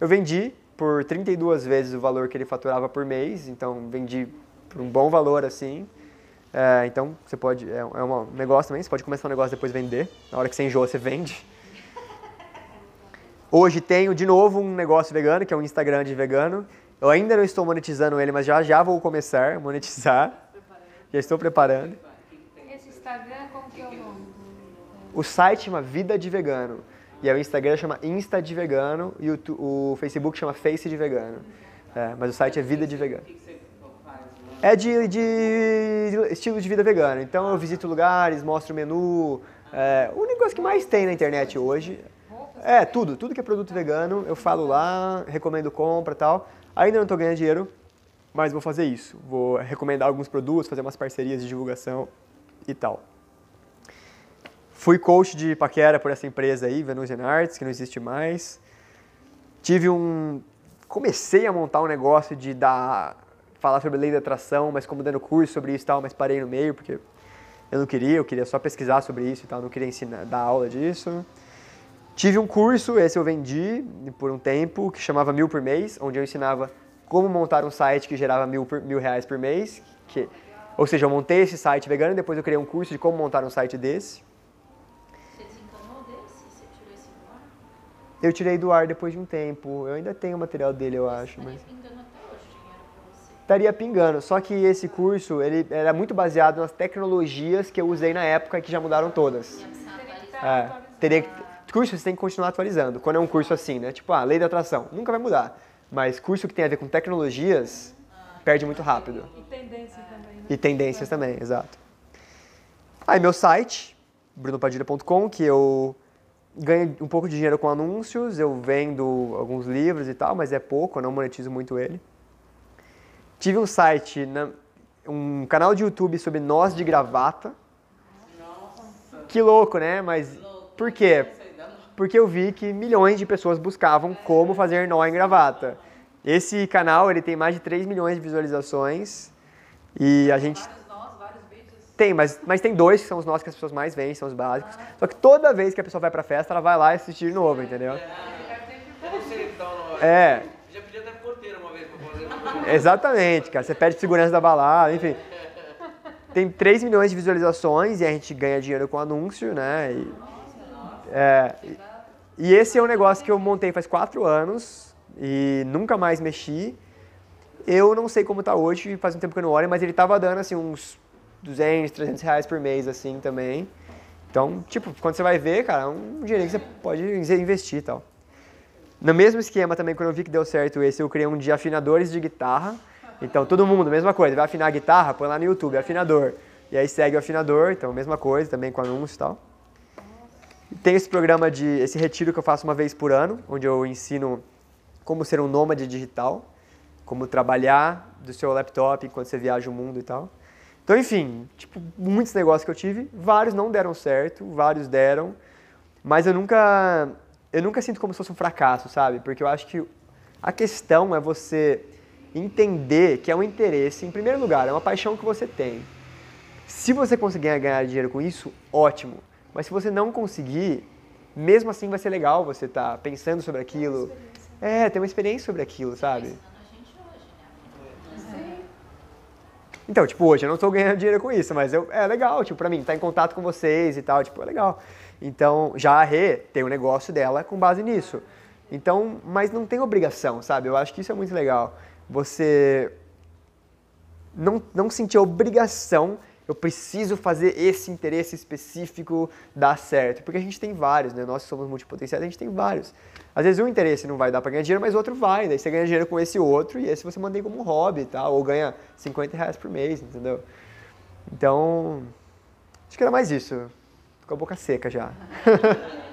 Eu vendi por 32 vezes o valor que ele faturava por mês, então vendi por um bom valor assim. É, então você pode, é, é um negócio também, você pode começar um negócio e depois vender. Na hora que você enjoa, você vende. Hoje tenho de novo um negócio vegano, que é um Instagram de vegano. Eu ainda não estou monetizando ele, mas já já vou começar a monetizar. Já estou preparando. Esse Instagram, O site chama Vida de Vegano. E o Instagram chama Insta de Vegano e o, o Facebook chama Face de Vegano. É, mas o site é Vida de Vegano. O que que você faz? É de, de estilo de vida vegano. Então eu visito lugares, mostro o menu. É, o negócio que mais tem na internet hoje. É, tudo. Tudo que é produto vegano, eu falo lá, recomendo compra e tal. Ainda não estou ganhando dinheiro, mas vou fazer isso. Vou recomendar alguns produtos, fazer umas parcerias de divulgação e tal. Fui coach de paquera por essa empresa aí, Venusian Arts, que não existe mais. Tive um... Comecei a montar um negócio de dar... Falar sobre lei da atração, mas como dando curso sobre isso e tal, mas parei no meio, porque eu não queria, eu queria só pesquisar sobre isso e tal, não queria ensinar, dar aula disso. Tive um curso, esse eu vendi por um tempo, que chamava Mil por Mês, onde eu ensinava como montar um site que gerava mil, por- mil reais por mês. Que, ou seja, eu montei esse site vegano e depois eu criei um curso de como montar um site desse. Eu tirei do ar depois de um tempo. Eu ainda tenho o material dele, eu acho, mas Estaria pingando até hoje dinheiro pra você. estaria pingando. Só que esse curso, ele era muito baseado nas tecnologias que eu usei na época e que já mudaram todas. É, teria que, curso você tem que continuar atualizando. Quando é um curso assim, né? Tipo, ah, lei da atração, nunca vai mudar. Mas curso que tem a ver com tecnologias, perde muito rápido. E tendência também, né? E tendências também, exato. Aí meu site, brunopadilha.com, que eu ganho um pouco de dinheiro com anúncios, eu vendo alguns livros e tal, mas é pouco, eu não monetizo muito ele. Tive um site, na- um canal de YouTube sobre nós de gravata. Nossa, Que louco, né? Mas por quê? Porque eu vi que milhões de pessoas buscavam como fazer nó em gravata. Esse canal ele tem mais de 3 milhões de visualizações e a gente Vários nós, vários vídeos. Tem, mas, mas tem dois que são os nós que as pessoas mais veem, são os básicos. Só que toda vez que a pessoa vai pra festa, ela vai lá e assistir de novo, entendeu? Você então. É, Já podia ter porteiro uma vez pra fazer exatamente, cara. Você pede segurança da balada, enfim. Tem 3 milhões de visualizações e a gente ganha dinheiro com anúncio, né? E, é, e- e esse é um negócio que eu montei faz 4 anos e nunca mais mexi. Eu não sei como tá hoje, faz um tempo que eu não olho, mas ele tava dando assim uns 200, 300 reais por mês assim também. Então, tipo, quando você vai ver, cara, é um dinheiro que você pode investir e tal. No mesmo esquema também, quando eu vi que deu certo esse, eu criei um de afinadores de guitarra. Então, todo mundo, mesma coisa, vai afinar a guitarra, põe lá no YouTube, afinador. E aí segue o afinador, então mesma coisa, também com anúncio e tal. Tem esse programa de, esse retiro que eu faço uma vez por ano, onde eu ensino como ser um nômade digital, como trabalhar do seu laptop enquanto você viaja o mundo e tal. Então, enfim, tipo, muitos negócios que eu tive, vários não deram certo, vários deram, mas eu nunca, eu nunca sinto como se fosse um fracasso, sabe? Porque eu acho que a questão é você entender que é um interesse, em primeiro lugar, é uma paixão que você tem. Se você conseguir ganhar dinheiro com isso, ótimo. Mas se você não conseguir, mesmo assim vai ser legal você estar pensando sobre aquilo. É, ter uma experiência sobre aquilo, sabe? Ensinando a gente hoje, né? Então, tipo, hoje eu não tô ganhando dinheiro com isso, mas eu, é legal, tipo, pra mim, estar em contato com vocês e tal, tipo, é legal. Então, já a Rê tem o negócio dela com base nisso. Então, mas não tem obrigação, sabe? Eu acho que isso é muito legal. Você não, não sentir obrigação, eu preciso fazer esse interesse específico dar certo. Porque a gente tem vários, né? Nós que somos multipotenciais, a gente tem vários. Às vezes um interesse não vai dar para ganhar dinheiro, mas outro vai. Daí você ganha dinheiro com esse outro e esse você mantém como hobby tal. Ou ganha 50 reais por mês, entendeu? Então, acho que era mais isso. Tô com a boca seca já.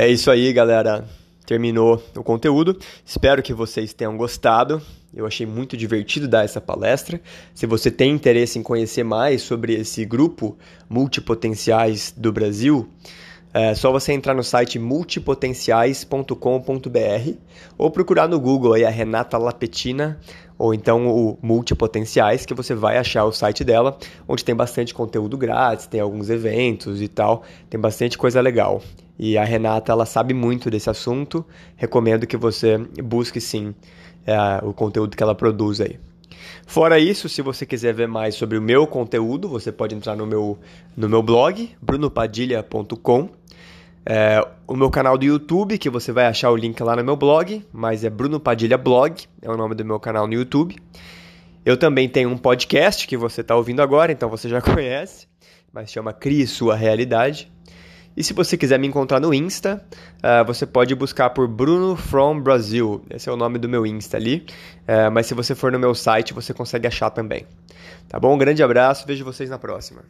É isso aí, galera. Terminou o conteúdo. Espero que vocês tenham gostado. Eu achei muito divertido dar essa palestra. Se você tem interesse em conhecer mais sobre esse grupo multipotenciais do Brasil, é só você entrar no site multipotenciais.com.br ou procurar no Google aí a Renata Lapetina ou então o Multipotenciais, que você vai achar o site dela, onde tem bastante conteúdo grátis, tem alguns eventos e tal, tem bastante coisa legal. E a Renata, ela sabe muito desse assunto, recomendo que você busque sim é, o conteúdo que ela produz aí. Fora isso, se você quiser ver mais sobre o meu conteúdo, você pode entrar no meu, no meu blog, brunopadilha.com. É, o meu canal do YouTube, que você vai achar o link lá no meu blog, mas é Bruno Padilha Blog, é o nome do meu canal no YouTube. Eu também tenho um podcast que você está ouvindo agora, então você já conhece, mas chama Crie Sua Realidade. E se você quiser me encontrar no Insta, uh, você pode buscar por Bruno From Brazil. Esse é o nome do meu Insta ali. Uh, mas se você for no meu site, você consegue achar também. Tá bom? Um grande abraço, vejo vocês na próxima.